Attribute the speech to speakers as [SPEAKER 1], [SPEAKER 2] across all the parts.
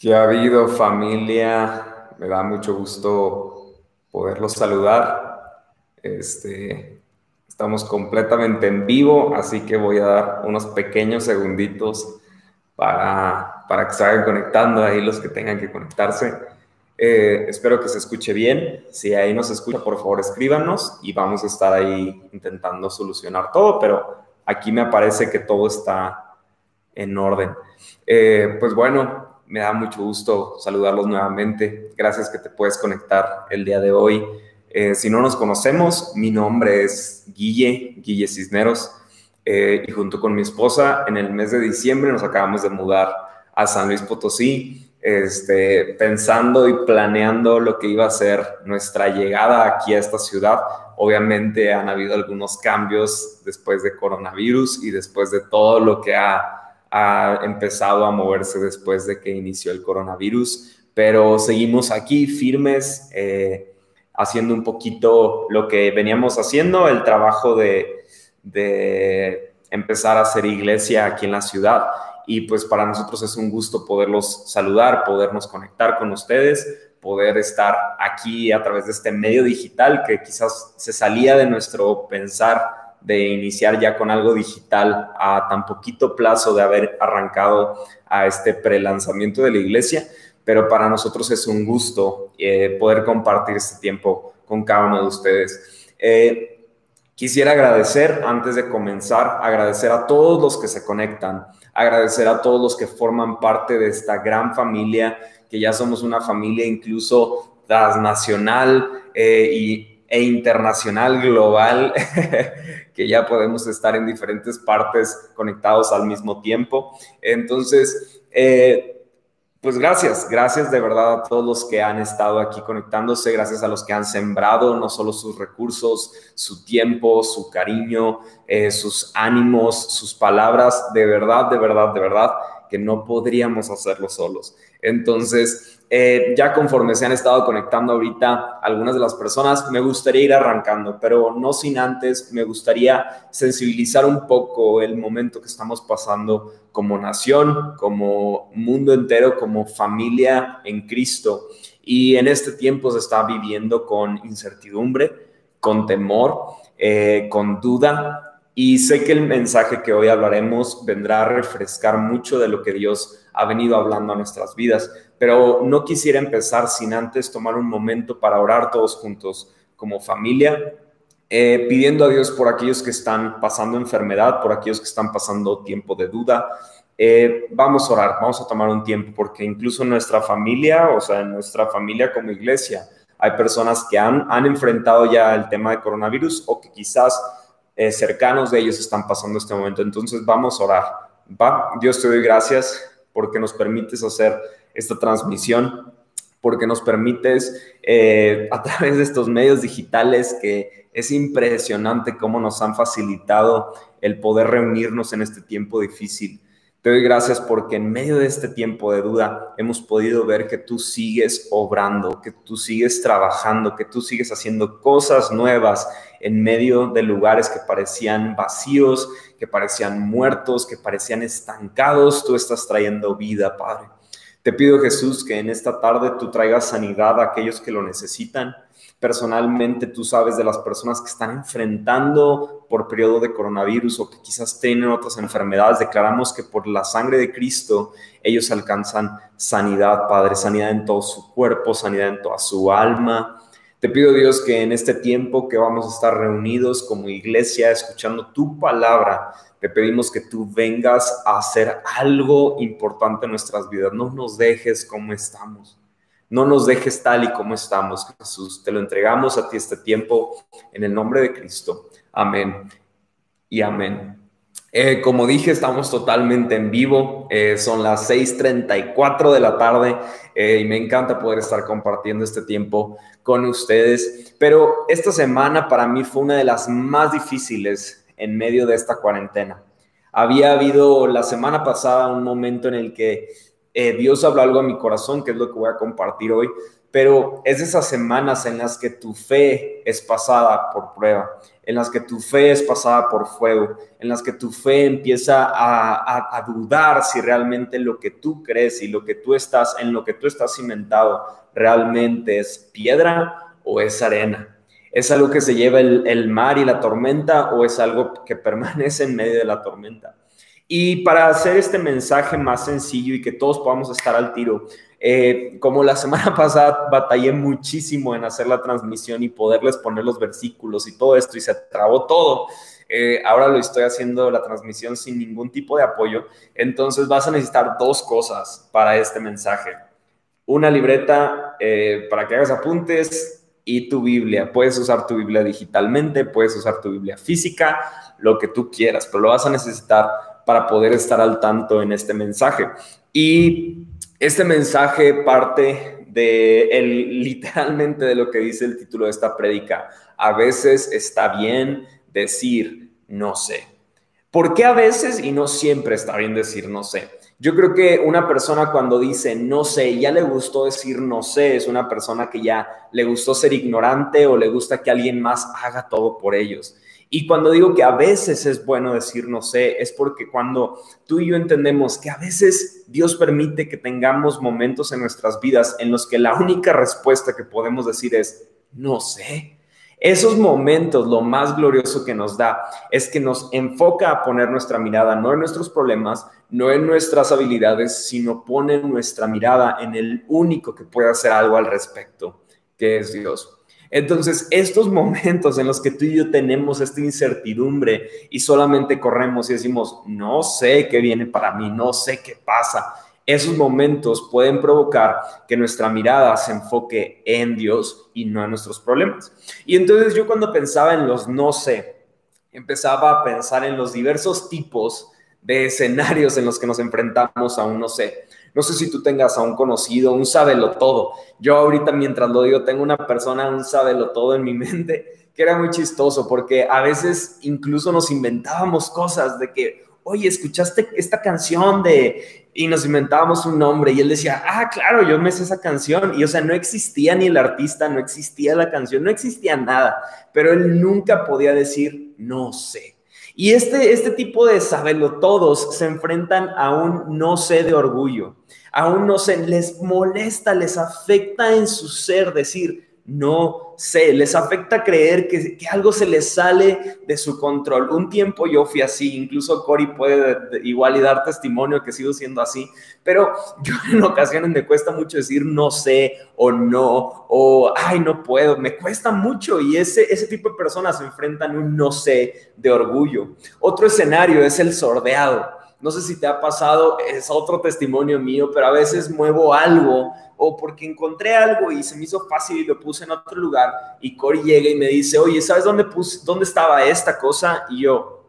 [SPEAKER 1] ¿Qué ha habido familia? Me da mucho gusto poderlos saludar. Este, estamos completamente en vivo, así que voy a dar unos pequeños segunditos para, para que se vayan conectando ahí los que tengan que conectarse. Eh, espero que se escuche bien. Si ahí no se escucha, por favor escríbanos y vamos a estar ahí intentando solucionar todo, pero aquí me parece que todo está en orden. Eh, pues bueno, me da mucho gusto saludarlos nuevamente. Gracias que te puedes conectar el día de hoy. Eh, si no nos conocemos, mi nombre es Guille, Guille Cisneros, eh, y junto con mi esposa, en el mes de diciembre nos acabamos de mudar a San Luis Potosí, este, pensando y planeando lo que iba a ser nuestra llegada aquí a esta ciudad. Obviamente han habido algunos cambios después de coronavirus y después de todo lo que ha ha empezado a moverse después de que inició el coronavirus, pero seguimos aquí firmes, eh, haciendo un poquito lo que veníamos haciendo, el trabajo de, de empezar a hacer iglesia aquí en la ciudad. Y pues para nosotros es un gusto poderlos saludar, podernos conectar con ustedes, poder estar aquí a través de este medio digital que quizás se salía de nuestro pensar de iniciar ya con algo digital a tan poquito plazo de haber arrancado a este pre-lanzamiento de la iglesia, pero para nosotros es un gusto eh, poder compartir este tiempo con cada uno de ustedes. Eh, quisiera agradecer, antes de comenzar, agradecer a todos los que se conectan, agradecer a todos los que forman parte de esta gran familia, que ya somos una familia incluso transnacional eh, y e internacional, global, que ya podemos estar en diferentes partes conectados al mismo tiempo. Entonces, eh, pues gracias, gracias de verdad a todos los que han estado aquí conectándose, gracias a los que han sembrado no solo sus recursos, su tiempo, su cariño, eh, sus ánimos, sus palabras, de verdad, de verdad, de verdad, que no podríamos hacerlo solos. Entonces, eh, ya conforme se han estado conectando ahorita algunas de las personas, me gustaría ir arrancando, pero no sin antes, me gustaría sensibilizar un poco el momento que estamos pasando como nación, como mundo entero, como familia en Cristo. Y en este tiempo se está viviendo con incertidumbre, con temor, eh, con duda, y sé que el mensaje que hoy hablaremos vendrá a refrescar mucho de lo que Dios ha venido hablando a nuestras vidas, pero no quisiera empezar sin antes tomar un momento para orar todos juntos como familia, eh, pidiendo a Dios por aquellos que están pasando enfermedad, por aquellos que están pasando tiempo de duda. Eh, vamos a orar, vamos a tomar un tiempo, porque incluso en nuestra familia, o sea, en nuestra familia como iglesia, hay personas que han, han enfrentado ya el tema de coronavirus o que quizás eh, cercanos de ellos están pasando este momento. Entonces vamos a orar. Dios te doy gracias porque nos permites hacer esta transmisión, porque nos permites eh, a través de estos medios digitales que es impresionante cómo nos han facilitado el poder reunirnos en este tiempo difícil. Te doy gracias porque en medio de este tiempo de duda hemos podido ver que tú sigues obrando, que tú sigues trabajando, que tú sigues haciendo cosas nuevas en medio de lugares que parecían vacíos, que parecían muertos, que parecían estancados. Tú estás trayendo vida, Padre. Te pido, Jesús, que en esta tarde tú traigas sanidad a aquellos que lo necesitan personalmente tú sabes de las personas que están enfrentando por periodo de coronavirus o que quizás tienen otras enfermedades, declaramos que por la sangre de Cristo ellos alcanzan sanidad, Padre, sanidad en todo su cuerpo, sanidad en toda su alma. Te pido Dios que en este tiempo que vamos a estar reunidos como iglesia escuchando tu palabra, te pedimos que tú vengas a hacer algo importante en nuestras vidas. No nos dejes como estamos. No nos dejes tal y como estamos, Jesús. Te lo entregamos a ti este tiempo en el nombre de Cristo. Amén y amén. Eh, como dije, estamos totalmente en vivo. Eh, son las 6:34 de la tarde eh, y me encanta poder estar compartiendo este tiempo con ustedes. Pero esta semana para mí fue una de las más difíciles en medio de esta cuarentena. Había habido la semana pasada un momento en el que eh, Dios habló algo a mi corazón, que es lo que voy a compartir hoy, pero es esas semanas en las que tu fe es pasada por prueba, en las que tu fe es pasada por fuego, en las que tu fe empieza a, dudar si realmente lo que tú crees y lo que tú estás, en lo que tú estás cimentado realmente es piedra o es arena. ¿Es algo que se lleva el mar y la tormenta o es algo que permanece en medio de la tormenta? Y para hacer este mensaje más sencillo y que todos podamos estar al tiro, eh, como la semana pasada batallé muchísimo en hacer la transmisión y poderles poner los versículos y todo esto y se trabó todo. Eh, ahora lo estoy haciendo la transmisión sin ningún tipo de apoyo. Entonces vas a necesitar dos cosas para este mensaje. Una libreta eh, para que hagas apuntes y tu Biblia. Puedes usar tu Biblia digitalmente, puedes usar tu Biblia física, lo que tú quieras, pero lo vas a necesitar para poder estar al tanto en este mensaje. Y este mensaje parte de el, literalmente de lo que dice el título de esta prédica. A veces está bien decir no sé. ¿Por qué a veces y no siempre está bien decir no sé? Yo creo que una persona cuando dice no sé, ya le gustó decir no sé, es una persona que ya le gustó ser ignorante o le gusta que alguien más haga todo por ellos. Y cuando digo que a veces es bueno decir no sé, es porque cuando tú y yo entendemos que a veces Dios permite que tengamos momentos en nuestras vidas en los que la única respuesta que podemos decir es no sé. Esos momentos, lo más glorioso que nos da es que nos enfoca a poner nuestra mirada no en nuestros problemas, no en nuestras habilidades, sino pone nuestra mirada en el único que puede hacer algo al respecto, que es Dios. Entonces, estos momentos en los que tú y yo tenemos esta incertidumbre y solamente corremos y decimos, no sé qué viene para mí, no sé qué pasa, esos momentos pueden provocar que nuestra mirada se enfoque en Dios y no en nuestros problemas. Y entonces yo cuando pensaba en los no sé, empezaba a pensar en los diversos tipos de escenarios en los que nos enfrentamos a un no sé. No sé si tú tengas a un conocido, un sábelo todo. Yo ahorita mientras lo digo, tengo una persona, un sábelo todo en mi mente, que era muy chistoso porque a veces incluso nos inventábamos cosas de que, oye, ¿escuchaste esta canción de... Y nos inventábamos un nombre y él decía, ah, claro, yo me sé esa canción. Y o sea, no existía ni el artista, no existía la canción, no existía nada. Pero él nunca podía decir, no sé. Y este, este tipo de todos se enfrentan a un no sé de orgullo, a un no sé, les molesta, les afecta en su ser decir, no sé, les afecta creer que, algo se les sale de su control. Un tiempo yo fui así, incluso Cory puede igual y dar testimonio que sigo siendo así, pero yo en ocasiones me cuesta mucho decir no sé o no, o ay, no puedo, me cuesta mucho y ese, ese tipo de personas enfrentan un no sé de orgullo. Otro escenario es el sordeado. No sé si te ha pasado, es otro testimonio mío, pero a veces muevo algo o porque encontré algo y se me hizo fácil y lo puse en otro lugar y Cory llega y me dice, oye, ¿sabes dónde, puse, dónde estaba esta cosa? Y yo,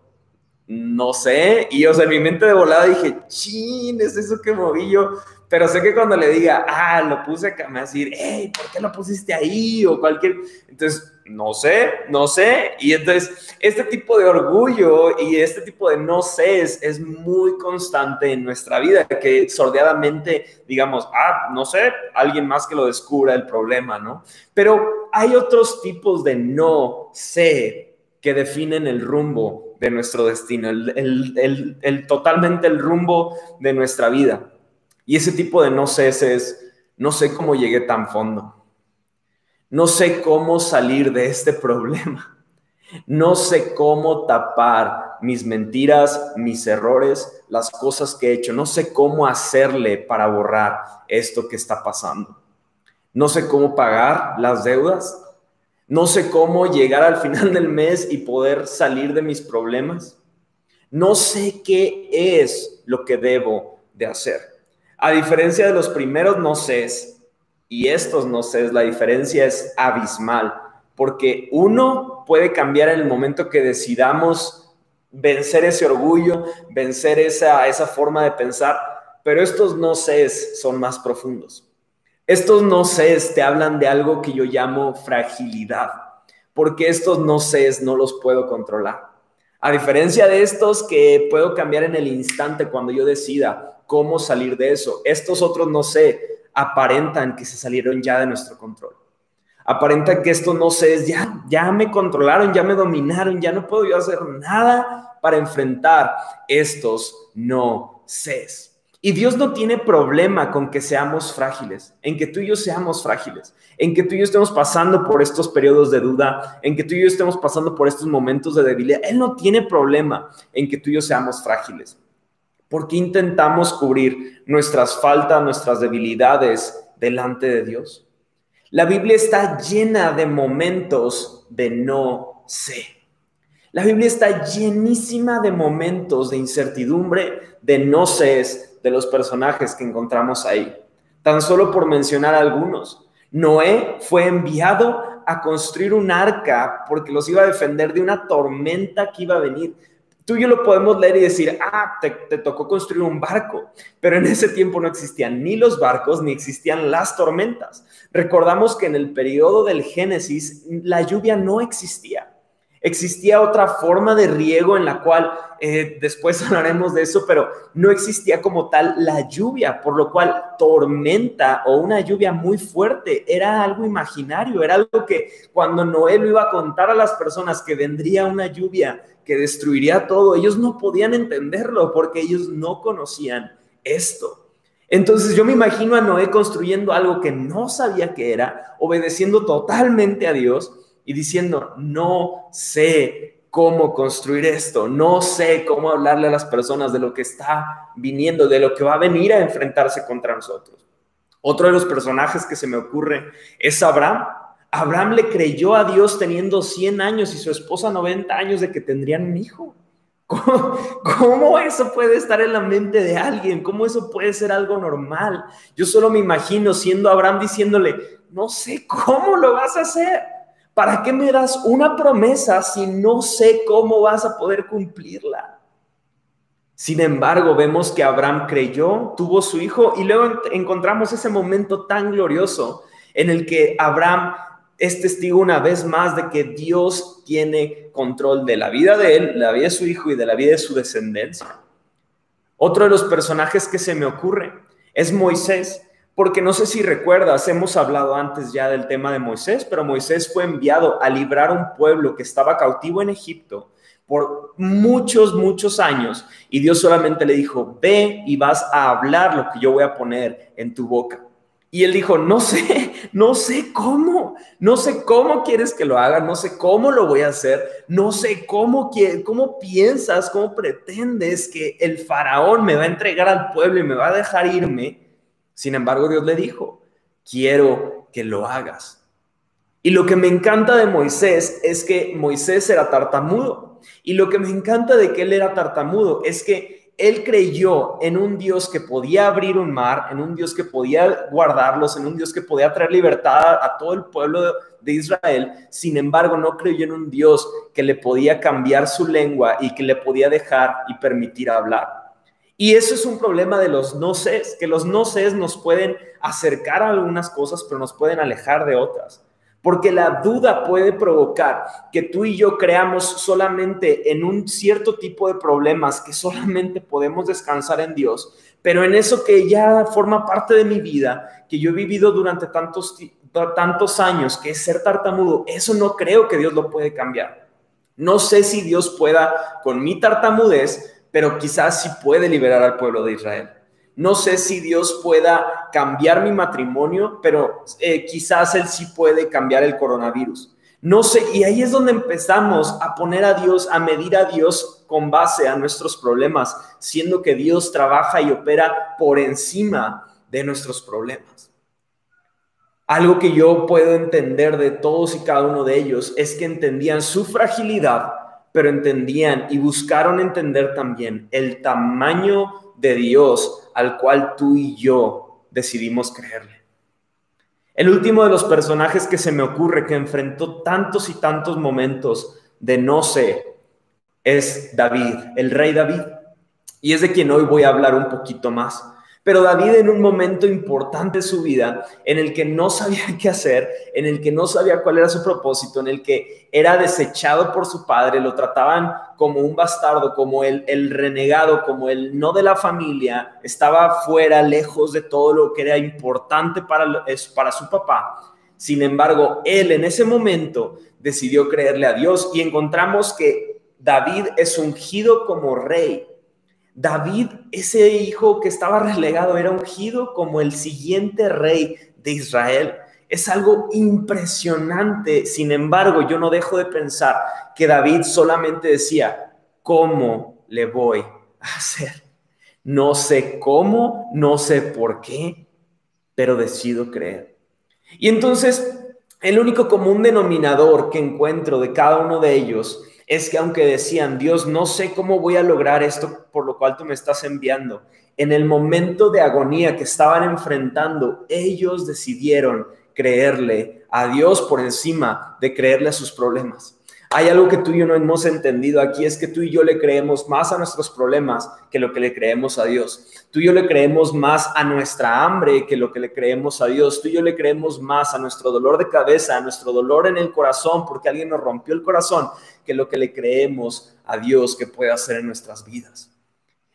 [SPEAKER 1] no sé. Y o sea, en mi mente de volada dije, chin, es eso que moví yo. Pero sé que cuando le diga, ah, lo puse acá, me va a decir, hey, ¿por qué lo pusiste ahí? O cualquier. Entonces, no sé, no sé. Y entonces, este tipo de orgullo y este tipo de no sé es, muy constante en nuestra vida, que sordeadamente digamos, ah, no sé, alguien más que lo descubra el problema, ¿no? Pero hay otros tipos de no sé que definen el rumbo de nuestro destino, el, el, el totalmente el rumbo de nuestra vida. Y ese tipo de no sé es, no sé cómo llegué tan fondo. No sé cómo salir de este problema. No sé cómo tapar mis mentiras, mis errores, las cosas que he hecho. No sé cómo hacerle para borrar esto que está pasando. No sé cómo pagar las deudas. No sé cómo llegar al final del mes y poder salir de mis problemas. No sé qué es lo que debo de hacer. A diferencia de los primeros no sé y estos no sé, la diferencia es abismal, porque uno puede cambiar en el momento que decidamos vencer ese orgullo, vencer esa, esa forma de pensar, pero estos no sé son más profundos. Estos no sé te hablan de algo que yo llamo fragilidad, porque estos no sé no los puedo controlar. A diferencia de estos que puedo cambiar en el instante cuando yo decida, cómo salir de eso. Estos otros, no sé, aparentan que se salieron ya de nuestro control. Aparenta que esto no sé, es ya, ya me controlaron, ya me dominaron, ya no puedo yo hacer nada para enfrentar estos no sé. Y Dios no tiene problema con que seamos frágiles, en que tú y yo seamos frágiles, en que tú y yo estemos pasando por estos periodos de duda, en que tú y yo estemos pasando por estos momentos de debilidad. Él no tiene problema en que tú y yo seamos frágiles. Porque intentamos cubrir nuestras faltas, nuestras debilidades delante de Dios? La Biblia está llena de momentos de no sé. La Biblia está llenísima de momentos de incertidumbre, de no sé de los personajes que encontramos ahí. Tan solo por mencionar algunos. Noé fue enviado a construir un arca porque los iba a defender de una tormenta que iba a venir tú y yo lo podemos leer y decir, ah, te, tocó construir un barco, pero en ese tiempo no existían ni los barcos ni existían las tormentas. Recordamos que en el periodo del Génesis la lluvia no existía. Existía otra forma de riego en la cual, eh, después hablaremos de eso, pero no existía como tal la lluvia, por lo cual tormenta o una lluvia muy fuerte era algo imaginario, era algo que cuando Noé lo iba a contar a las personas que vendría una lluvia que destruiría todo, ellos no podían entenderlo porque ellos no conocían esto. Entonces yo me imagino a Noé construyendo algo que no sabía que era, obedeciendo totalmente a Dios y diciendo, no sé cómo construir esto, no sé cómo hablarle a las personas de lo que está viniendo, de lo que va a venir a enfrentarse contra nosotros. Otro de los personajes que se me ocurre es Abraham. Abraham le creyó a Dios teniendo 100 años y su esposa 90 años de que tendrían un hijo. ¿Cómo, eso puede estar en la mente de alguien? ¿Cómo eso puede ser algo normal? Yo solo me imagino siendo Abraham diciéndole, no sé cómo lo vas a hacer. ¿Para qué me das una promesa si no sé cómo vas a poder cumplirla? Sin embargo, vemos que Abraham creyó, tuvo su hijo y luego encontramos ese momento tan glorioso en el que Abraham es testigo una vez más de que Dios tiene control de la vida de él, la vida de su hijo y de la vida de su descendencia. Otro de los personajes que se me ocurre es Moisés, porque no sé si recuerdas, hemos hablado antes ya del tema de Moisés, pero Moisés fue enviado a librar un pueblo que estaba cautivo en Egipto por muchos, muchos años y Dios solamente le dijo, ve y vas a hablar lo que yo voy a poner en tu boca. Y él dijo, no sé, no sé cómo, no sé cómo quieres que lo haga, no sé cómo lo voy a hacer, no sé cómo, cómo piensas, cómo pretendes que el faraón me va a entregar al pueblo y me va a dejar irme. Sin embargo, Dios le dijo, quiero que lo hagas. Y lo que me encanta de Moisés es que Moisés era tartamudo. Y lo que me encanta de que él era tartamudo es que él creyó en un Dios que podía abrir un mar, en un Dios que podía guardarlos, en un Dios que podía traer libertad a todo el pueblo de Israel. Sin embargo, no creyó en un Dios que le podía cambiar su lengua y que le podía dejar y permitir hablar. Y eso es un problema de los no sé, que los no sé nos pueden acercar a algunas cosas, pero nos pueden alejar de otras. Porque la duda puede provocar que tú y yo creamos solamente en un cierto tipo de problemas que solamente podemos descansar en Dios, pero en eso que ya forma parte de mi vida, que yo he vivido durante tantos, tantos años, que es ser tartamudo, eso no creo que Dios lo puede cambiar. No sé si Dios pueda con mi tartamudez, pero quizás sí puede liberar al pueblo de Israel. No sé si Dios pueda cambiar mi matrimonio, pero eh, quizás Él sí puede cambiar el coronavirus. No sé, y ahí es donde empezamos a poner a Dios, a medir a Dios con base a nuestros problemas, siendo que Dios trabaja y opera por encima de nuestros problemas. Algo que yo puedo entender de todos y cada uno de ellos es que entendían su fragilidad, pero entendían y buscaron entender también el tamaño de Dios al cual tú y yo decidimos creerle. El último de los personajes que se me ocurre que enfrentó tantos y tantos momentos de no sé es David, el rey David. Y es de quien hoy voy a hablar un poquito más. Pero David en un momento importante de su vida, en el que no sabía qué hacer, en el que no sabía cuál era su propósito, en el que era desechado por su padre, lo trataban como un bastardo, como el, el renegado, como el no de la familia, estaba fuera, lejos de todo lo que era importante para, para su papá. Sin embargo, él en ese momento decidió creerle a Dios y encontramos que David es ungido como rey. David, ese hijo que estaba relegado, era ungido como el siguiente rey de Israel. Es algo impresionante. Sin embargo, yo no dejo de pensar que David solamente decía, ¿cómo le voy a hacer? No sé cómo, no sé por qué, pero decido creer. Y entonces, el único común denominador que encuentro de cada uno de ellos es que aunque decían, Dios, no sé cómo voy a lograr esto por lo cual tú me estás enviando, en el momento de agonía que estaban enfrentando, ellos decidieron creerle a Dios por encima de creerle a sus problemas. Hay algo que tú y yo no hemos entendido aquí, es que tú y yo le creemos más a nuestros problemas que lo que le creemos a Dios. Tú y yo le creemos más a nuestra hambre que lo que le creemos a Dios. Tú y yo le creemos más a nuestro dolor de cabeza, a nuestro dolor en el corazón, porque alguien nos rompió el corazón, que lo que le creemos a Dios que puede hacer en nuestras vidas.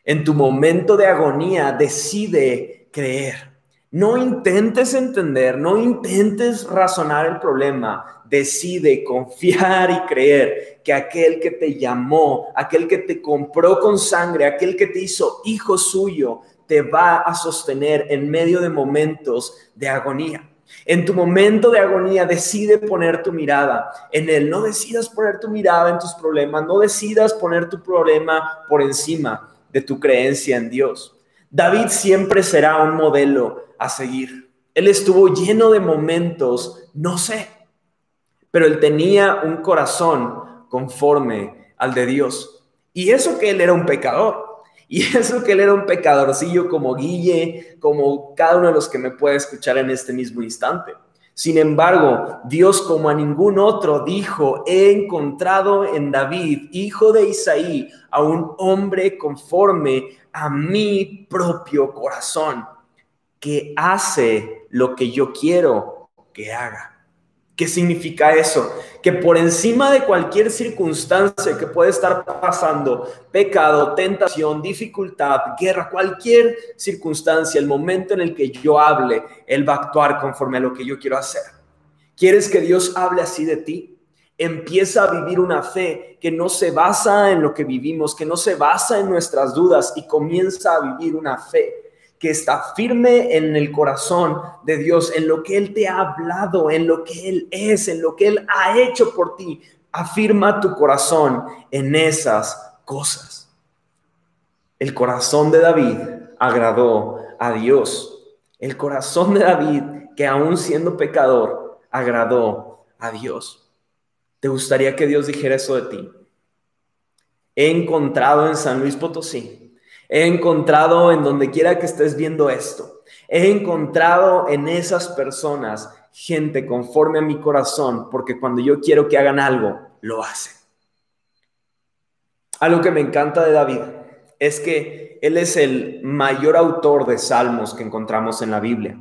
[SPEAKER 1] En tu momento de agonía, decide creer. No intentes entender, no intentes razonar el problema. Decide confiar y creer que aquel que te llamó, aquel que te compró con sangre, aquel que te hizo hijo suyo, te va a sostener en medio de momentos de agonía. En tu momento de agonía, decide poner tu mirada en él. No decidas poner tu mirada en tus problemas, no decidas poner tu problema por encima de tu creencia en Dios. David siempre será un modelo a seguir. Él estuvo lleno de momentos, no sé, pero él tenía un corazón conforme al de Dios. Y eso que él era un pecador. Y eso que él era un pecadorcillo como Guille, como cada uno de los que me puede escuchar en este mismo instante. Sin embargo, Dios como a ningún otro dijo, he encontrado en David, hijo de Isaí, a un hombre conforme a mi propio corazón que hace lo que yo quiero que haga. ¿Qué significa eso? Que por encima de cualquier circunstancia que puede estar pasando, pecado, tentación, dificultad, guerra, cualquier circunstancia, el momento en el que yo hable, Él va a actuar conforme a lo que yo quiero hacer. ¿Quieres que Dios hable así de ti? Empieza a vivir una fe que no se basa en lo que vivimos, que no se basa en nuestras dudas y comienza a vivir una fe que está firme en el corazón de Dios, en lo que Él te ha hablado, en lo que Él es, en lo que Él ha hecho por ti. Afirma tu corazón en esas cosas. El corazón de David agradó a Dios. El corazón de David, que aún siendo pecador, agradó a Dios. ¿Te gustaría que Dios dijera eso de ti? He encontrado en San Luis Potosí He encontrado en donde quiera que estés viendo esto, he encontrado en esas personas gente conforme a mi corazón, porque cuando yo quiero que hagan algo, lo hacen. Algo que me encanta de David es que él es el mayor autor de salmos que encontramos en la Biblia.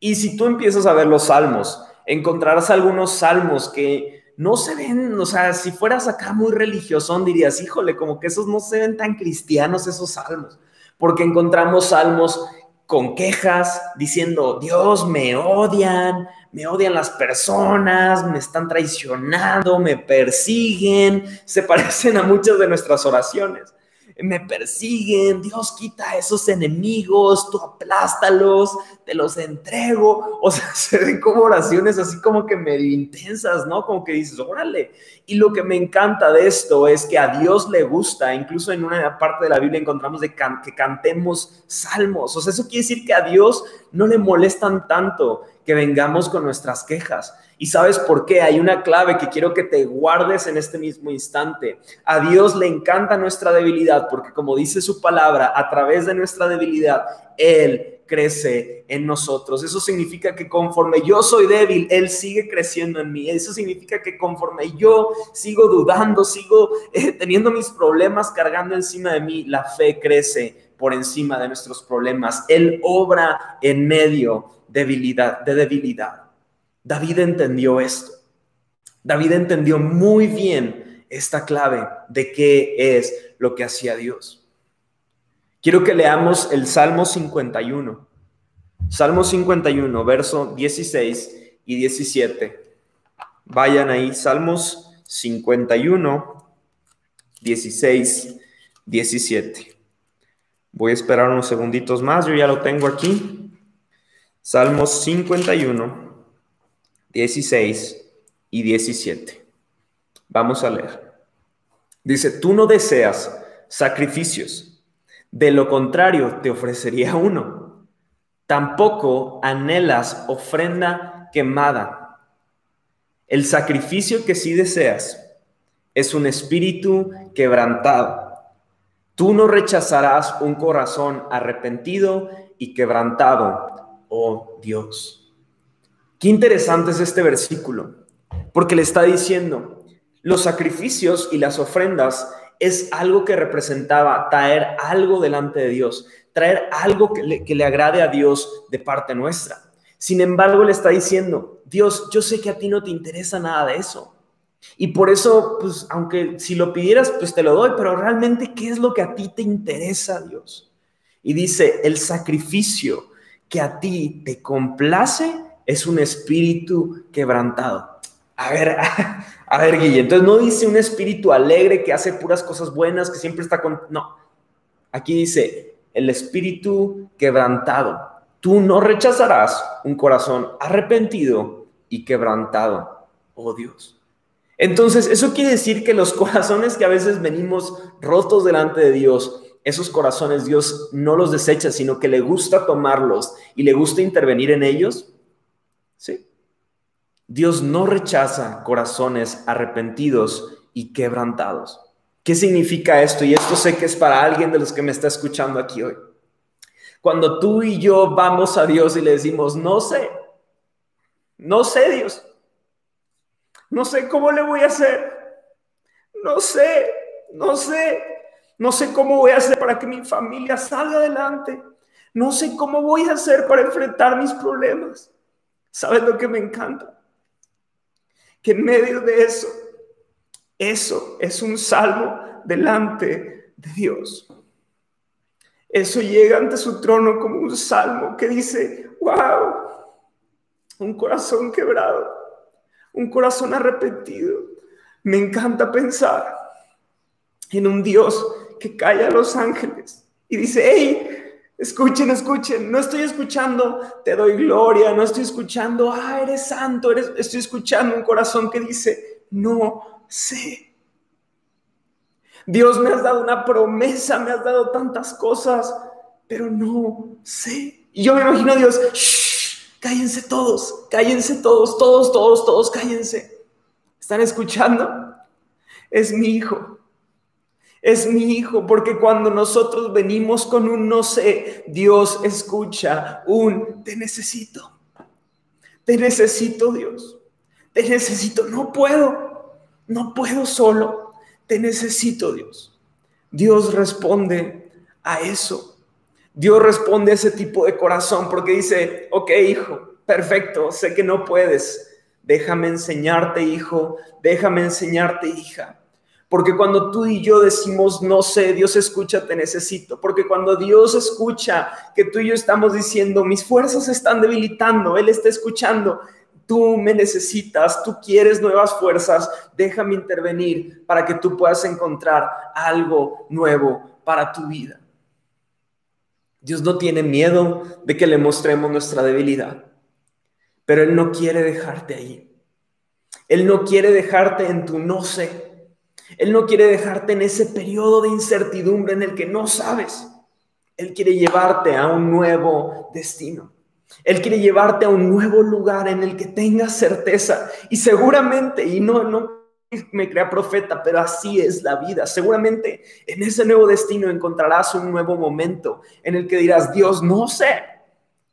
[SPEAKER 1] Y si tú empiezas a ver los salmos, encontrarás algunos salmos que no se ven, o sea, si fueras acá muy religioso, dirías, híjole, como que esos no se ven tan cristianos, esos salmos, porque encontramos salmos con quejas, diciendo, Dios, me odian, me odian las personas, me están traicionando, me persiguen, se parecen a muchas de nuestras oraciones me persiguen, Dios quita a esos enemigos, tú aplástalos, te los entrego. O sea, se ven como oraciones así como que medio intensas, ¿no? Como que dices, órale. Y lo que me encanta de esto es que a Dios le gusta, incluso en una parte de la Biblia encontramos de que cantemos salmos. O sea, eso quiere decir que a Dios no le molestan tanto que vengamos con nuestras quejas. ¿Y sabes por qué? Hay una clave que quiero que te guardes en este mismo instante. A Dios le encanta nuestra debilidad porque como dice su palabra, a través de nuestra debilidad, Él crece en nosotros. Eso significa que conforme yo soy débil, Él sigue creciendo en mí. Eso significa que conforme yo sigo dudando, sigo eh, teniendo mis problemas cargando encima de mí, la fe crece por encima de nuestros problemas. Él obra en medio debilidad, de debilidad. David entendió esto. David entendió muy bien esta clave de qué es lo que hacía Dios. Quiero que leamos el Salmo 51. Salmo 51, verso 16 y 17. Vayan ahí, Salmos 51, 16, 17. Voy a esperar unos segunditos más, yo ya lo tengo aquí. Salmos 51, 16 y 17. Vamos a leer. Dice, tú no deseas sacrificios, de lo contrario te ofrecería uno. Tampoco anhelas ofrenda quemada. El sacrificio que sí deseas es un espíritu quebrantado. Tú no rechazarás un corazón arrepentido y quebrantado, oh Dios. Qué interesante es este versículo, porque le está diciendo, los sacrificios y las ofrendas es algo que representaba traer algo delante de Dios, traer algo que le, que le agrade a Dios de parte nuestra. Sin embargo, le está diciendo, Dios, yo sé que a ti no te interesa nada de eso. Y por eso, pues, aunque si lo pidieras, pues te lo doy, pero realmente, ¿qué es lo que a ti te interesa, Dios? Y dice, el sacrificio que a ti te complace es un espíritu quebrantado. A ver, a ver, Guille, entonces no dice un espíritu alegre que hace puras cosas buenas, que siempre está con... No, aquí dice el espíritu quebrantado. Tú no rechazarás un corazón arrepentido y quebrantado, oh Dios. Entonces, eso quiere decir que los corazones que a veces venimos rotos delante de Dios, esos corazones Dios no los desecha, sino que le gusta tomarlos y le gusta intervenir en ellos. Dios no rechaza corazones arrepentidos y quebrantados. ¿Qué significa esto? Y esto sé que es para alguien de los que me está escuchando aquí hoy. Cuando tú y yo vamos a Dios y le decimos, no sé, no sé Dios, no sé cómo le voy a hacer, no sé, no sé, no sé cómo voy a hacer para que mi familia salga adelante, no sé cómo voy a hacer para enfrentar mis problemas. ¿Sabes lo que me encanta? Que en medio de eso, eso es un salmo delante de Dios. Eso llega ante su trono como un salmo que dice, wow, un corazón quebrado, un corazón arrepentido. Me encanta pensar en un Dios que calla a los ángeles y dice, hey, Escuchen, escuchen, no estoy escuchando, te doy gloria, no estoy escuchando, ah, eres santo, estoy escuchando un corazón que dice, no sé. Dios me has dado una promesa, me has dado tantas cosas, pero no sé. Y yo me imagino a Dios, shh, cállense todos, cállense todos, todos, todos, todos, cállense. ¿Están escuchando? Es mi hijo es mi hijo, porque cuando nosotros venimos con un no sé, Dios escucha un te necesito. Te necesito, Dios. Te necesito. No puedo. No puedo solo. Te necesito, Dios. Dios responde a eso. Dios responde a ese tipo de corazón porque dice, ok, hijo, perfecto, sé que no puedes. Déjame enseñarte, hijo. Déjame enseñarte, hija. Porque cuando tú y yo decimos, no sé, Dios escucha, te necesito. Porque cuando Dios escucha que tú y yo estamos diciendo, mis fuerzas están debilitando, Él está escuchando, tú me necesitas, tú quieres nuevas fuerzas, déjame intervenir para que tú puedas encontrar algo nuevo para tu vida. Dios no tiene miedo de que le mostremos nuestra debilidad, pero Él no quiere dejarte ahí. Él no quiere dejarte en tu no sé. Él no quiere dejarte en ese periodo de incertidumbre en el que no sabes. Él quiere llevarte a un nuevo destino. Él quiere llevarte a un nuevo lugar en el que tengas certeza. Y seguramente, y no, no me crea profeta, pero así es la vida. Seguramente en ese nuevo destino encontrarás un nuevo momento en el que dirás, Dios, no sé.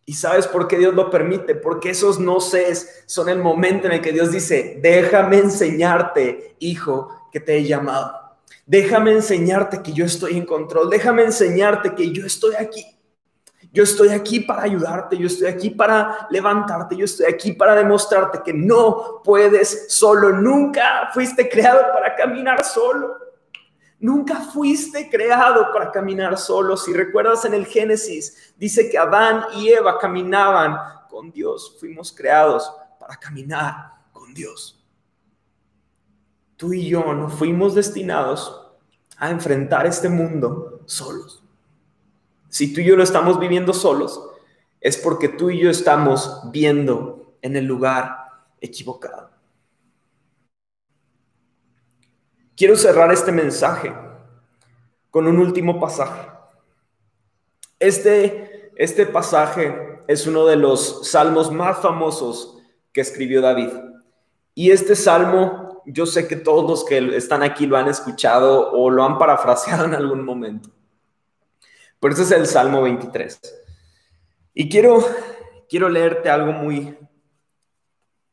[SPEAKER 1] ¿Y sabes por qué Dios lo permite? Porque esos no sé son el momento en el que Dios dice, déjame enseñarte, hijo, que te he llamado. Déjame enseñarte que yo estoy en control. Déjame enseñarte que yo estoy aquí. Yo estoy aquí para ayudarte, yo estoy aquí para levantarte, yo estoy aquí para demostrarte que no puedes solo. Nunca fuiste creado para caminar solo. Nunca fuiste creado para caminar solo. Si recuerdas en el Génesis, dice que Adán y Eva caminaban con Dios. Fuimos creados para caminar con Dios. Tú y yo no fuimos destinados a enfrentar este mundo solos. Si tú y yo lo estamos viviendo solos, es porque tú y yo estamos viendo en el lugar equivocado. Quiero cerrar este mensaje con un último pasaje. Este, este pasaje es uno de los salmos más famosos que escribió David. Y este salmo, yo sé que todos los que están aquí lo han escuchado o lo han parafraseado en algún momento. Pero este es el Salmo 23. Y quiero, quiero leerte algo muy,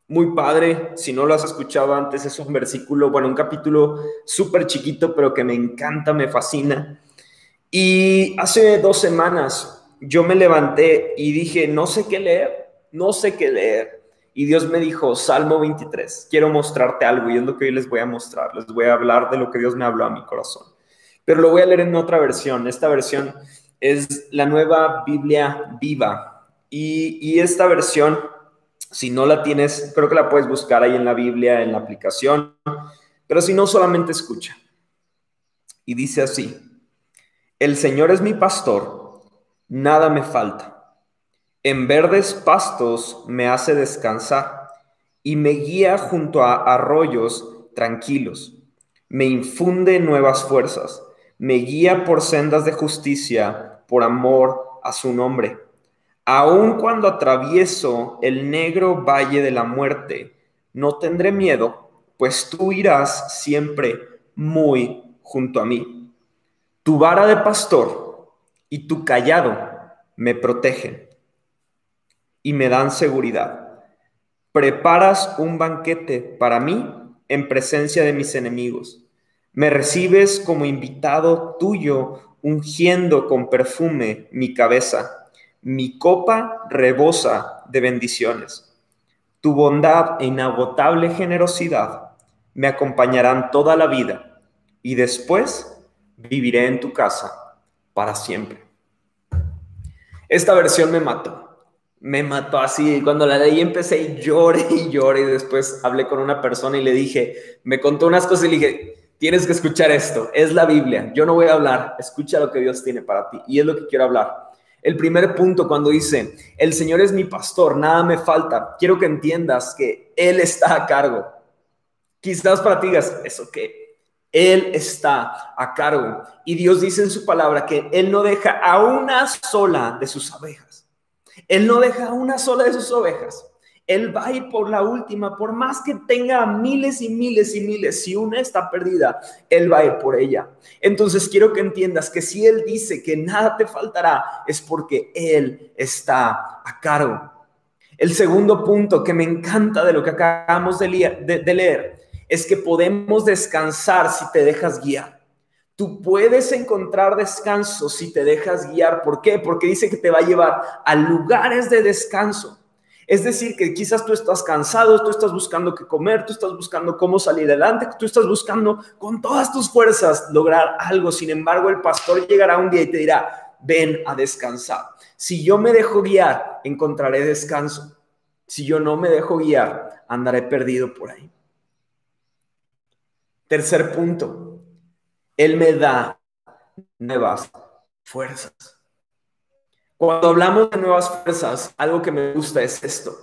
[SPEAKER 1] muy padre. Si no lo has escuchado antes, es un versículo, bueno, un capítulo súper chiquito, pero que me encanta, me fascina. Y hace dos semanas yo me levanté y dije, no sé qué leer, no sé qué leer. Y Dios me dijo, Salmo 23, quiero mostrarte algo y es lo que hoy les voy a mostrar. Les voy a hablar de lo que Dios me habló a mi corazón. Pero lo voy a leer en otra versión. Esta versión es la nueva Biblia viva. Y, y esta versión si no la tienes, creo que la puedes buscar ahí en la Biblia, en la aplicación, pero si no, solamente escucha. Y dice así, el Señor es mi pastor, nada me falta. En verdes pastos me hace descansar y me guía junto a arroyos tranquilos. Me infunde nuevas fuerzas, me guía por sendas de justicia, por amor a su nombre. Aun cuando atravieso el negro valle de la muerte, no tendré miedo, pues tú irás siempre muy junto a mí. Tu vara de pastor y tu callado me protegen y me dan seguridad. Preparas un banquete para mí en presencia de mis enemigos. Me recibes como invitado tuyo, ungiendo con perfume mi cabeza mi copa rebosa de bendiciones. Tu bondad e inagotable generosidad me acompañarán toda la vida y después viviré en tu casa para siempre. Esta versión me mató. Me mató así. Cuando la leí empecé y lloré y lloré y después hablé con una persona y le dije, me contó unas cosas y le dije, tienes que escuchar esto. Es la Biblia. Yo no voy a hablar. Escucha lo que Dios tiene para ti. Y es lo que quiero hablar. El primer punto cuando dice, el Señor es mi pastor, nada me falta, quiero que entiendas que Él está a cargo. Quizás para ti digas, ¿eso qué? Él está a cargo. Y Dios dice en su palabra que Él no deja a una sola de sus abejas. Él no deja una sola de sus ovejas. Él va a ir por la última, por más que tenga miles y miles y miles, si una está perdida, Él va a ir por ella. Entonces quiero que entiendas que si Él dice que nada te faltará, es porque Él está a cargo. El segundo punto que me encanta de lo que acabamos de leer, de leer es que podemos descansar si te dejas guiar. Tú puedes encontrar descanso si te dejas guiar. ¿Por qué? Porque dice que te va a llevar a lugares de descanso. Es decir, que quizás tú estás cansado, tú estás buscando qué comer, tú estás buscando cómo salir adelante, tú estás buscando con todas tus fuerzas lograr algo. Sin embargo, el pastor llegará un día y te dirá, ven a descansar. Si yo me dejo guiar, encontraré descanso. Si yo no me dejo guiar, andaré perdido por ahí. Tercer punto, Él me da nuevas fuerzas. Cuando hablamos de nuevas fuerzas, algo que me gusta es esto.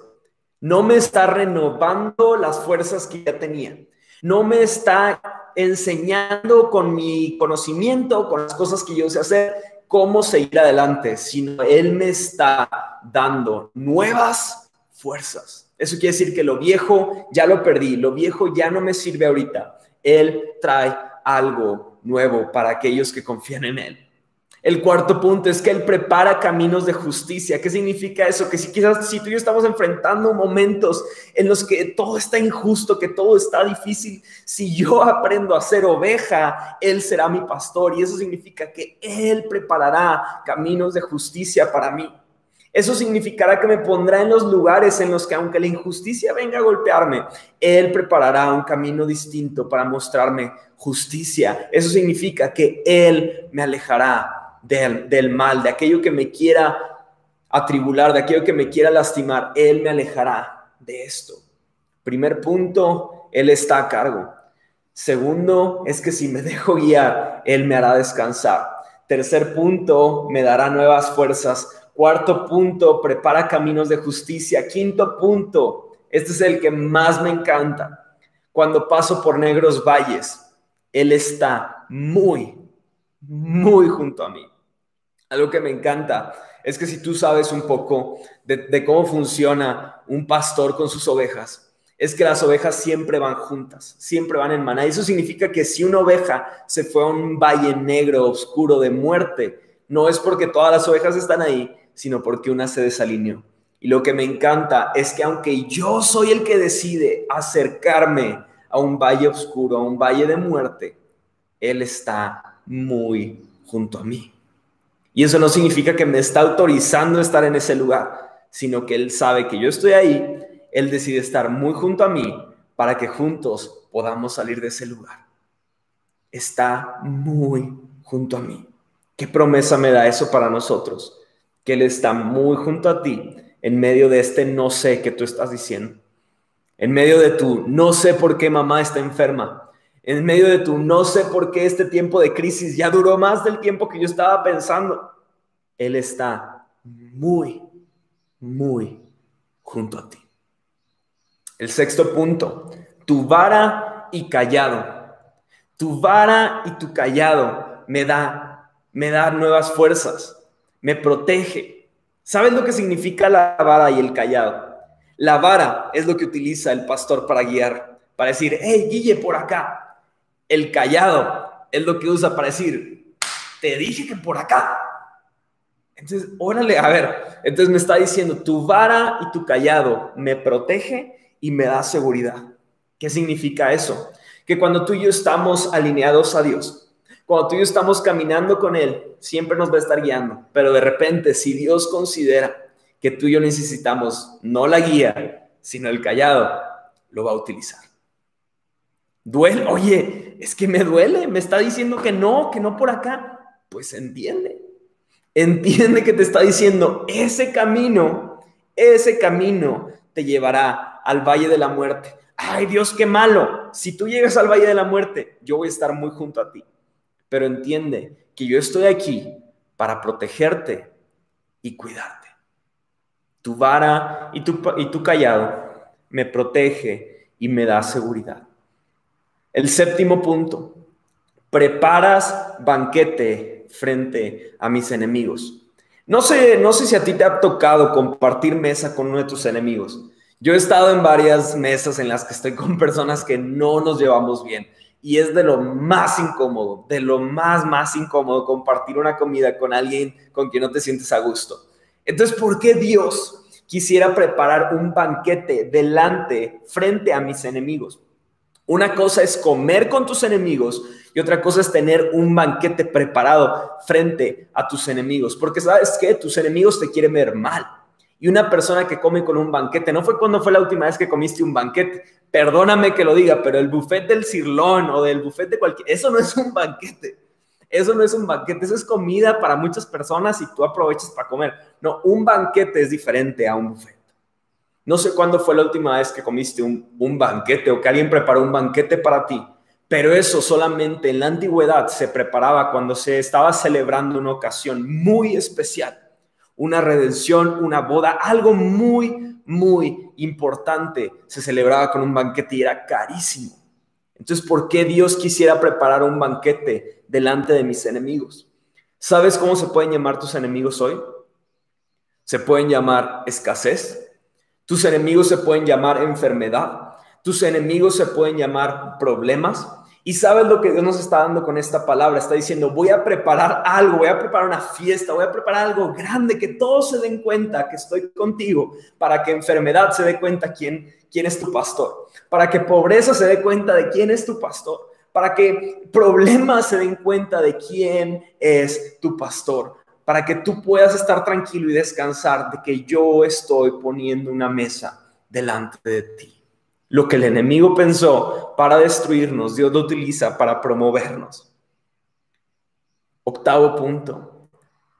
[SPEAKER 1] No me está renovando las fuerzas que ya tenía. No me está enseñando con mi conocimiento, con las cosas que yo sé hacer, cómo seguir adelante, sino Él me está dando nuevas fuerzas. Eso quiere decir que lo viejo ya lo perdí, lo viejo ya no me sirve ahorita. Él trae algo nuevo para aquellos que confían en Él. El cuarto punto es que Él prepara caminos de justicia. ¿Qué significa eso? Que si quizás si tú y yo estamos enfrentando momentos en los que todo está injusto, que todo está difícil, si yo aprendo a ser oveja, Él será mi pastor y eso significa que Él preparará caminos de justicia para mí. Eso significará que me pondrá en los lugares en los que aunque la injusticia venga a golpearme, Él preparará un camino distinto para mostrarme justicia. Eso significa que Él me alejará del, mal, de aquello que me quiera atribular, de aquello que me quiera lastimar, Él me alejará de esto. Primer punto, Él está a cargo. Segundo, es que si me dejo guiar, Él me hará descansar. Tercer punto, me dará nuevas fuerzas. Cuarto punto, prepara caminos de justicia. Quinto punto, este es el que más me encanta. Cuando paso por negros valles, Él está muy, muy junto a mí. Algo que me encanta es que si tú sabes un poco de, cómo funciona un pastor con sus ovejas, es que las ovejas siempre van juntas, siempre van en manada. Eso significa que si una oveja se fue a un valle negro, oscuro de muerte, no es porque todas las ovejas están ahí, sino porque una se desalineó. Y lo que me encanta es que aunque yo soy el que decide acercarme a un valle oscuro, a un valle de muerte, Él está muy junto a mí. Y eso no significa que me está autorizando a estar en ese lugar, sino que Él sabe que yo estoy ahí él decide estar muy junto a mí para que juntos podamos salir de ese lugar. Está muy junto a mí. ¿Qué promesa me da eso para nosotros? Él está muy junto a ti en medio de este no sé que tú estás diciendo. En medio de tu no sé por qué mamá está enferma. En medio de tu no sé por qué este tiempo de crisis ya duró más del tiempo que yo estaba pensando. Él está muy, muy junto a ti. El sexto punto, tu vara y callado. Tu vara y tu callado me da, me da nuevas fuerzas, me protege. ¿Sabes lo que significa la vara y el callado? La vara es lo que utiliza el pastor para guiar, para decir, hey, Guille, por acá. El callado es lo que usa para decir, te dije que por acá. Entonces, órale, a ver, entonces me está diciendo, tu vara y tu callado me protege y me da seguridad. ¿Qué significa eso? Que cuando tú y yo estamos alineados a Dios, cuando tú y yo estamos caminando con Él, siempre nos va a estar guiando. Pero de repente, si Dios considera que tú y yo necesitamos no la guía, sino el callado, lo va a utilizar. Duele, oye, es que me duele, me está diciendo que no, que no por acá. Pues entiende, entiende que te está diciendo, ese camino, ese camino te llevará al valle de la muerte. Ay Dios, qué malo. Si tú llegas al valle de la muerte, yo voy a estar muy junto a ti. Pero entiende que yo estoy aquí para protegerte y cuidarte. Tu vara y tu, y tu callado me protege y me da seguridad. El séptimo punto, preparas banquete frente a mis enemigos. No sé, no sé si a ti te ha tocado compartir mesa con uno de tus enemigos. Yo he estado en varias mesas en las que estoy con personas que no nos llevamos bien y es de lo más incómodo, de lo más, más incómodo compartir una comida con alguien con quien no te sientes a gusto. Entonces, ¿por qué Dios quisiera preparar un banquete delante, frente a mis enemigos? Una cosa es comer con tus enemigos y otra cosa es tener un banquete preparado frente a tus enemigos, porque sabes que tus enemigos te quieren ver mal y una persona que come con un banquete. No fue cuando fue la última vez que comiste un banquete. Perdóname que lo diga, pero el buffet del cirlón o del buffet de cualquier... Eso no es un banquete. Eso no es un banquete. Eso es comida para muchas personas y tú aprovechas para comer. No, un banquete es diferente a un buffet. No sé cuándo fue la última vez que comiste un, un banquete o que alguien preparó un banquete para ti. Pero eso solamente en la antigüedad se preparaba cuando se estaba celebrando una ocasión muy especial una redención, una boda, algo muy, muy importante se celebraba con un banquete y era carísimo. Entonces, ¿por qué Dios quisiera preparar un banquete delante de mis enemigos? ¿Sabes cómo se pueden llamar tus enemigos hoy? Se pueden llamar escasez. Tus enemigos se pueden llamar enfermedad. Tus enemigos se pueden llamar problemas. Y sabes lo que Dios nos está dando con esta palabra. Está diciendo, voy a preparar algo, voy a preparar una fiesta, voy a preparar algo grande, que todos se den cuenta que estoy contigo, para que enfermedad se dé cuenta quién, quién es tu pastor, para que pobreza se dé cuenta de quién es tu pastor, para que problemas se den cuenta de quién es tu pastor, para que tú puedas estar tranquilo y descansar de que yo estoy poniendo una mesa delante de ti. Lo que el enemigo pensó para destruirnos, Dios lo utiliza para promovernos. Octavo punto.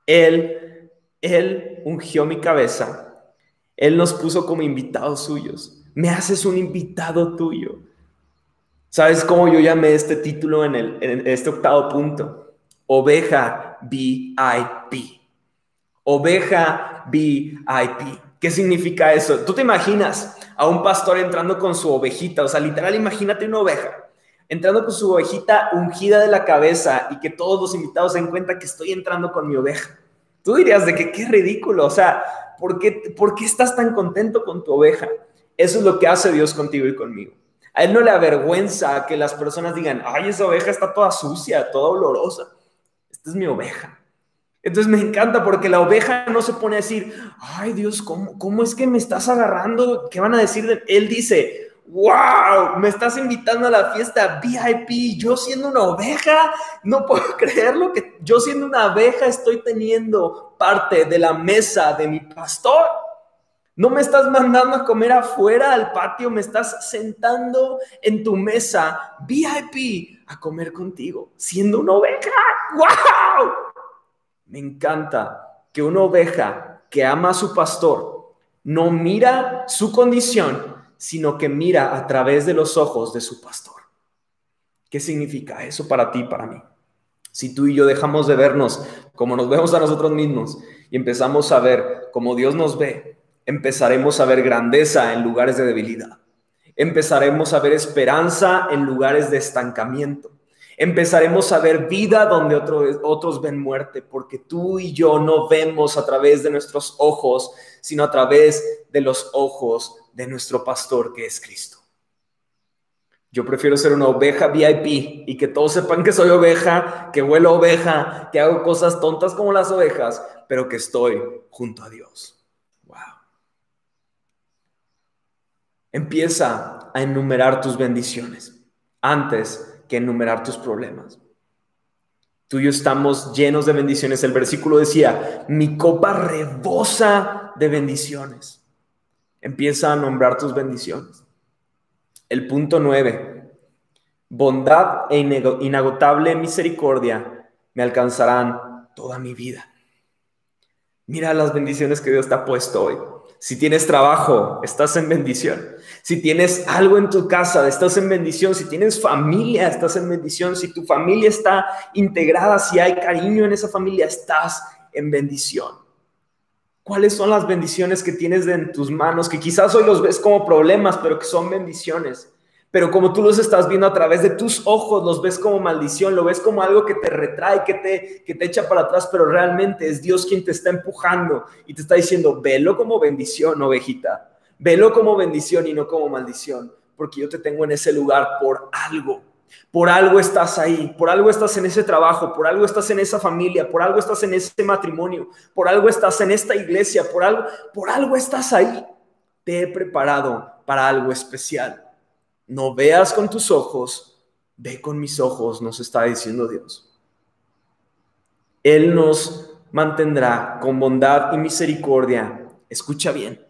[SPEAKER 1] Él, él ungió mi cabeza. Él nos puso como invitados suyos. Me haces un invitado tuyo. ¿Sabes cómo yo llamé este título en, el, en este octavo punto? Oveja VIP. Oveja VIP. ¿Qué significa eso? Tú te imaginas a un pastor entrando con su ovejita, o sea, literal, imagínate una oveja entrando con su ovejita ungida de la cabeza y que todos los invitados se den cuenta que estoy entrando con mi oveja. Tú dirías de que qué ridículo, o sea, ¿por qué, ¿por qué estás tan contento con tu oveja? Eso es lo que hace Dios contigo y conmigo. A Él no le avergüenza que las personas digan, ay, esa oveja está toda sucia, toda olorosa. Esta es mi oveja. Entonces me encanta porque la oveja no se pone a decir, ay Dios, ¿cómo, cómo es que me estás agarrando? ¿Qué van a decir? De Él dice, wow, me estás invitando a la fiesta VIP, yo siendo una oveja, no puedo creerlo que yo siendo una oveja estoy teniendo parte de la mesa de mi pastor. No me estás mandando a comer afuera al patio, me estás sentando en tu mesa VIP a comer contigo, siendo una oveja. ¡Wow! Me encanta que una oveja que ama a su pastor no mira su condición, sino que mira a través de los ojos de su pastor. ¿Qué significa eso para ti, para mí? Si tú y yo dejamos de vernos como nos vemos a nosotros mismos y empezamos a ver como Dios nos ve, empezaremos a ver grandeza en lugares de debilidad. Empezaremos a ver esperanza en lugares de estancamiento. Empezaremos a ver vida donde otros ven muerte, porque tú y yo no vemos a través de nuestros ojos, sino a través de los ojos de nuestro pastor que es Cristo. Yo prefiero ser una oveja VIP y que todos sepan que soy oveja, que huelo oveja, que hago cosas tontas como las ovejas, pero que estoy junto a Dios. Wow. Empieza a enumerar tus bendiciones antes que enumerar tus problemas. Tú y yo estamos llenos de bendiciones. El versículo decía, mi copa rebosa de bendiciones. Empieza a nombrar tus bendiciones. El punto nueve, bondad e inagotable misericordia me alcanzarán toda mi vida. Mira las bendiciones que Dios te ha puesto hoy. Si tienes trabajo, estás en bendición. Si tienes algo en tu casa, estás en bendición. Si tienes familia, estás en bendición. Si tu familia está integrada, si hay cariño en esa familia, estás en bendición. ¿Cuáles son las bendiciones que tienes en tus manos? Que quizás hoy los ves como problemas, pero que son bendiciones. Pero como tú los estás viendo a través de tus ojos, los ves como maldición, lo ves como algo que te retrae, que te, que te echa para atrás, pero realmente es Dios quien te está empujando y te está diciendo, velo como bendición, ovejita. Velo como bendición y no como maldición, porque yo te tengo en ese lugar por algo. Por algo estás ahí, por algo estás en ese trabajo, por algo estás en esa familia, por algo estás en ese matrimonio, por algo estás en esta iglesia, por algo, por algo estás ahí. Te he preparado para algo especial. No veas con tus ojos, ve con mis ojos, nos está diciendo Dios. Él nos mantendrá con bondad y misericordia. Escucha bien,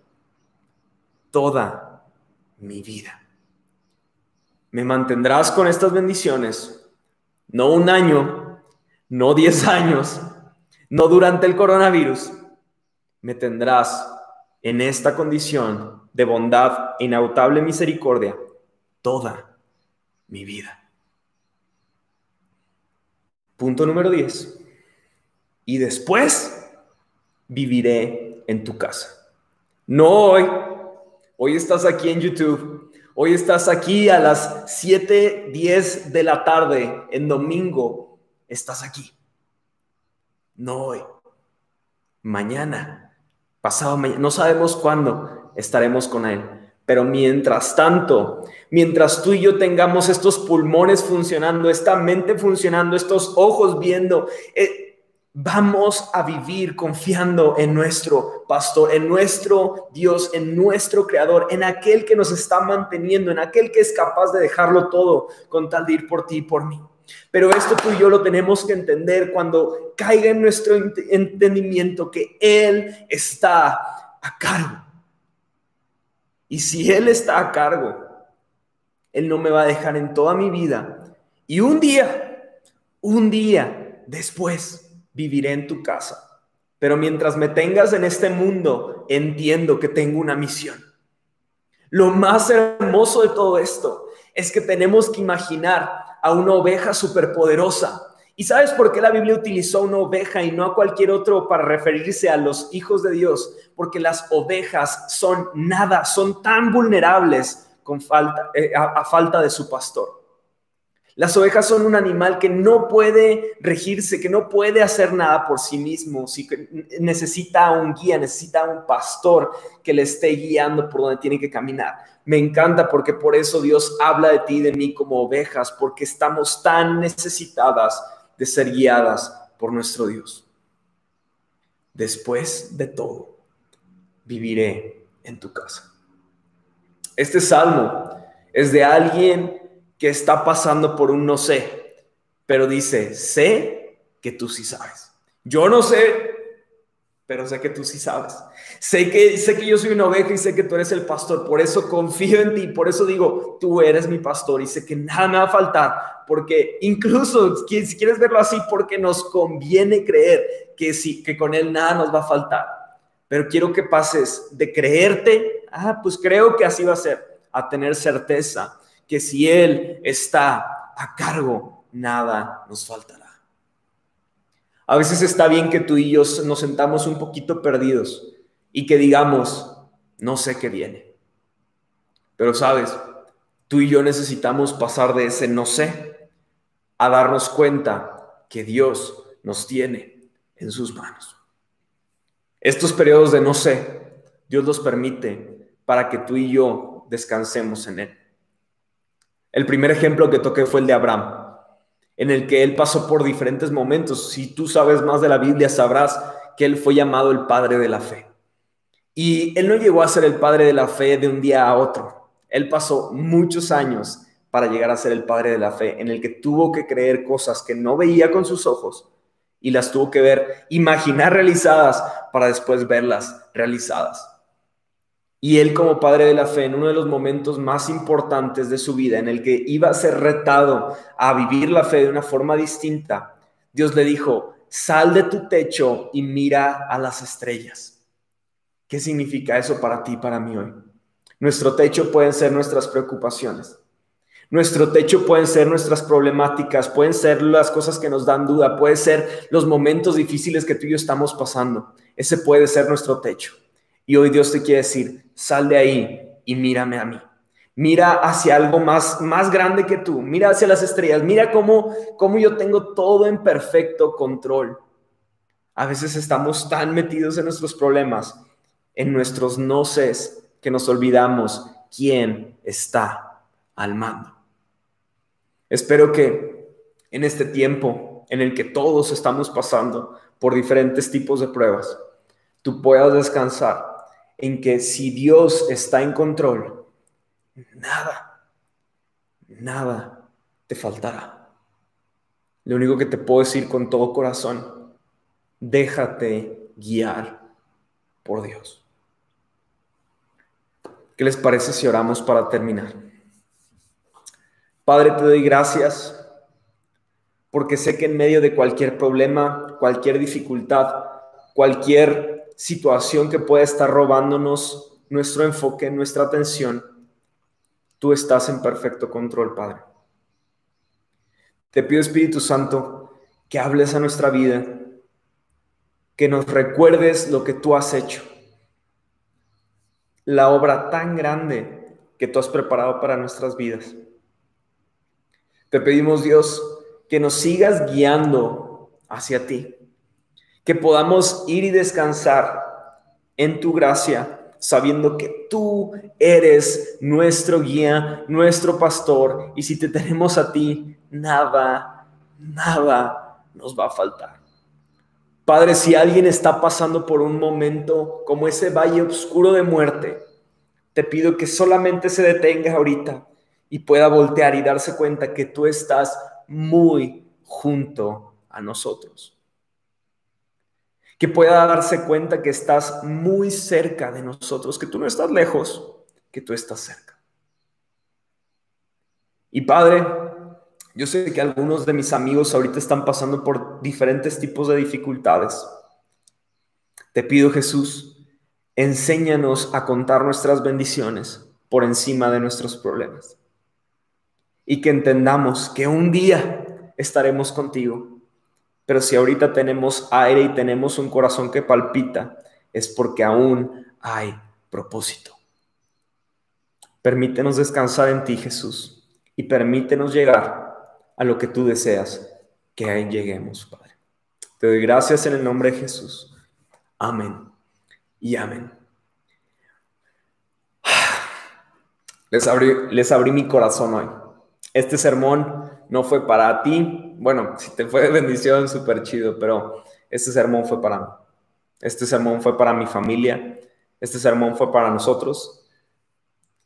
[SPEAKER 1] toda mi vida me mantendrás con estas bendiciones, no un año, no diez años, no durante el coronavirus, me tendrás en esta condición de bondad e misericordia toda mi vida. Punto número 10. Y después viviré en tu casa. No hoy. Hoy estás aquí en YouTube Hoy estás aquí a las 7, 10 de la tarde, en domingo, estás aquí. No hoy. Mañana, pasado mañana, no sabemos cuándo estaremos con Él. Pero mientras tanto, mientras tú y yo tengamos estos pulmones funcionando, esta mente funcionando, estos ojos viendo, eh, Vamos a vivir confiando en nuestro pastor, en nuestro Dios, en nuestro creador, en aquel que nos está manteniendo, en aquel que es capaz de dejarlo todo con tal de ir por ti y por mí. Pero esto tú y yo lo tenemos que entender cuando caiga en nuestro entendimiento que Él está a cargo. Y si Él está a cargo, Él no me va a dejar en toda mi vida. Y un día, un día después, viviré en tu casa. pero mientras me tengas en este mundo, entiendo que tengo una misión. Lo más hermoso de todo esto es que tenemos que imaginar a una oveja superpoderosa. ¿Y sabes por qué la Biblia utilizó una oveja y no a cualquier otro para referirse a los hijos de Dios? Porque las ovejas son nada, son tan vulnerables con falta, eh, a falta de su pastor. Las ovejas son un animal que no puede regirse, que no puede hacer nada por sí mismo, necesita un guía, necesita un pastor que le esté guiando por donde tiene que caminar. Me encanta porque por eso Dios habla de ti y de mí como ovejas, porque estamos tan necesitadas de ser guiadas por nuestro Dios. Después de todo, viviré en tu casa. Este salmo es de alguien que está pasando por un no sé, pero dice, sé que tú sí sabes. Yo no sé, pero sé que tú sí sabes. Sé que, sé que yo soy una oveja y sé que tú eres el pastor, por eso confío en ti, por eso digo, tú eres mi pastor y sé que nada me va a faltar, porque incluso si quieres verlo así, porque nos conviene creer que sí, que con él nada nos va a faltar. Pero quiero que pases de creerte, ah, pues creo que así va a ser, a tener certeza que si Él está a cargo, nada nos faltará. A veces está bien que tú y yo nos sentamos un poquito perdidos y que digamos, no sé qué viene. Pero sabes, tú y yo necesitamos pasar de ese no sé a darnos cuenta que Dios nos tiene en sus manos. Estos periodos de no sé, Dios los permite para que tú y yo descansemos en Él. El primer ejemplo que toqué fue el de Abraham, en el que él pasó por diferentes momentos. Si tú sabes más de la Biblia, sabrás que él fue llamado el padre de la fe. Y él no llegó a ser el padre de la fe de un día a otro. Él pasó muchos años para llegar a ser el padre de la fe, en el que tuvo que creer cosas que no veía con sus ojos y las tuvo que ver, imaginar realizadas para después verlas realizadas. Y él como padre de la fe, en uno de los momentos más importantes de su vida, en el que iba a ser retado a vivir la fe de una forma distinta, Dios le dijo, sal de tu techo y mira a las estrellas. ¿Qué significa eso para ti y para mí hoy? Nuestro techo pueden ser nuestras preocupaciones. Nuestro techo pueden ser nuestras problemáticas, pueden ser las cosas que nos dan duda, pueden ser los momentos difíciles que tú y yo estamos pasando. Ese puede ser nuestro techo. Y hoy Dios te quiere decir, sal de ahí y mírame a mí. Mira hacia algo más, más grande que tú. Mira hacia las estrellas. Mira cómo, cómo yo tengo todo en perfecto control. A veces estamos tan metidos en nuestros problemas, en nuestros no que nos olvidamos quién está al mando. Espero que en este tiempo en el que todos estamos pasando por diferentes tipos de pruebas, tú puedas descansar en que si Dios está en control, nada, nada te faltará. Lo único que te puedo decir con todo corazón, déjate guiar por Dios. ¿Qué les parece si oramos para terminar? Padre, te doy gracias porque sé que en medio de cualquier problema, cualquier dificultad, cualquier situación que pueda estar robándonos nuestro enfoque, nuestra atención, tú estás en perfecto control, Padre. Te pido, Espíritu Santo, que hables a nuestra vida, que nos recuerdes lo que tú has hecho, la obra tan grande que tú has preparado para nuestras vidas. Te pedimos, Dios, que nos sigas guiando hacia ti que podamos ir y descansar en tu gracia, sabiendo que tú eres nuestro guía, nuestro pastor, y si te tenemos a ti, nada, nada nos va a faltar. Padre, si alguien está pasando por un momento como ese valle oscuro de muerte, te pido que solamente se detenga ahorita y pueda voltear y darse cuenta que tú estás muy junto a nosotros que pueda darse cuenta que estás muy cerca de nosotros, que tú no estás lejos, que tú estás cerca. Y Padre, yo sé que algunos de mis amigos ahorita están pasando por diferentes tipos de dificultades. Te pido Jesús, enséñanos a contar nuestras bendiciones por encima de nuestros problemas. Y que entendamos que un día estaremos contigo. Pero si ahorita tenemos aire y tenemos un corazón que palpita, es porque aún hay propósito. Permítenos descansar en ti, Jesús, y permítenos llegar a lo que tú deseas que ahí lleguemos, Padre. Te doy gracias en el nombre de Jesús. Amén y amén. Les abrí, les abrí mi corazón hoy. Este sermón no fue para ti. Bueno, si te fue de bendición, súper chido, pero este sermón fue para mí. Este sermón fue para mi familia. Este sermón fue para nosotros.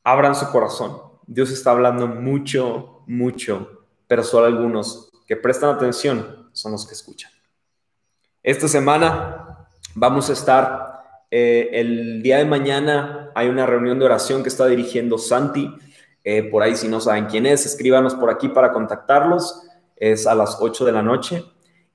[SPEAKER 1] Abran su corazón. Dios está hablando mucho, mucho, pero solo algunos que prestan atención son los que escuchan. Esta semana vamos a estar, eh, el día de mañana hay una reunión de oración que está dirigiendo Santi. Eh, por ahí si no saben quién es, escríbanos por aquí para contactarlos. Es a las 8 de la noche.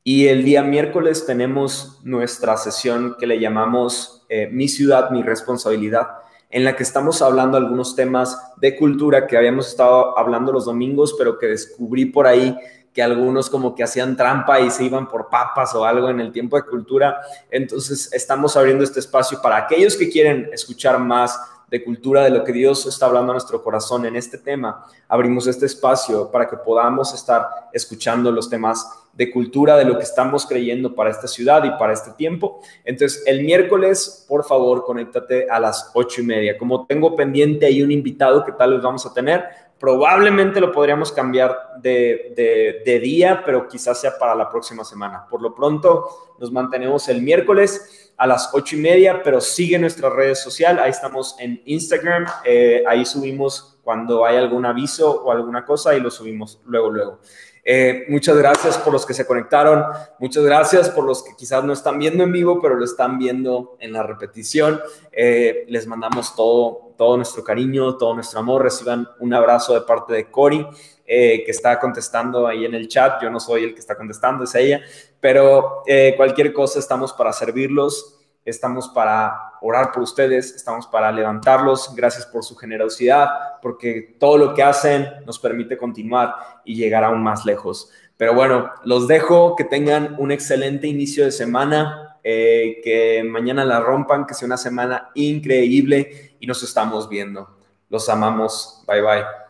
[SPEAKER 1] Y el día miércoles tenemos nuestra sesión que le llamamos eh, Mi ciudad, mi responsabilidad en la que estamos hablando algunos temas de cultura que habíamos estado hablando los domingos, pero que descubrí por ahí que algunos como que hacían trampa y se iban por papas o algo en el tiempo de cultura. Entonces estamos abriendo este espacio para aquellos que quieren escuchar más de cultura, de lo que Dios está hablando a nuestro corazón en este tema. Abrimos este espacio para que podamos estar escuchando los temas de cultura, de lo que estamos creyendo para esta ciudad y para este tiempo. Entonces, el miércoles, por favor, conéctate a las ocho y media. Como tengo pendiente ahí un invitado que tal vez vamos a tener, probablemente lo podríamos cambiar de, de día, pero quizás sea para la próxima semana. Por lo pronto, nos mantenemos el miércoles a las ocho y media, pero sigue nuestras redes sociales. Ahí estamos en Instagram. Eh, ahí subimos cuando hay algún aviso o alguna cosa y lo subimos luego, luego. Eh, muchas gracias por los que se conectaron. Muchas gracias por los que quizás no están viendo en vivo, pero lo están viendo en la repetición. Eh, les mandamos todo, todo nuestro cariño, todo nuestro amor. Reciban un abrazo de parte de Cori. que está contestando ahí en el chat. Yo no soy el que está contestando, es ella. Pero eh, cualquier cosa estamos para servirlos, estamos para orar por ustedes, estamos para levantarlos. Gracias por su generosidad, porque todo lo que hacen nos permite continuar y llegar aún más lejos. Pero bueno, los dejo, que tengan un excelente inicio de semana, eh, que mañana la rompan, que sea una semana increíble y nos estamos viendo. Los amamos. Bye bye.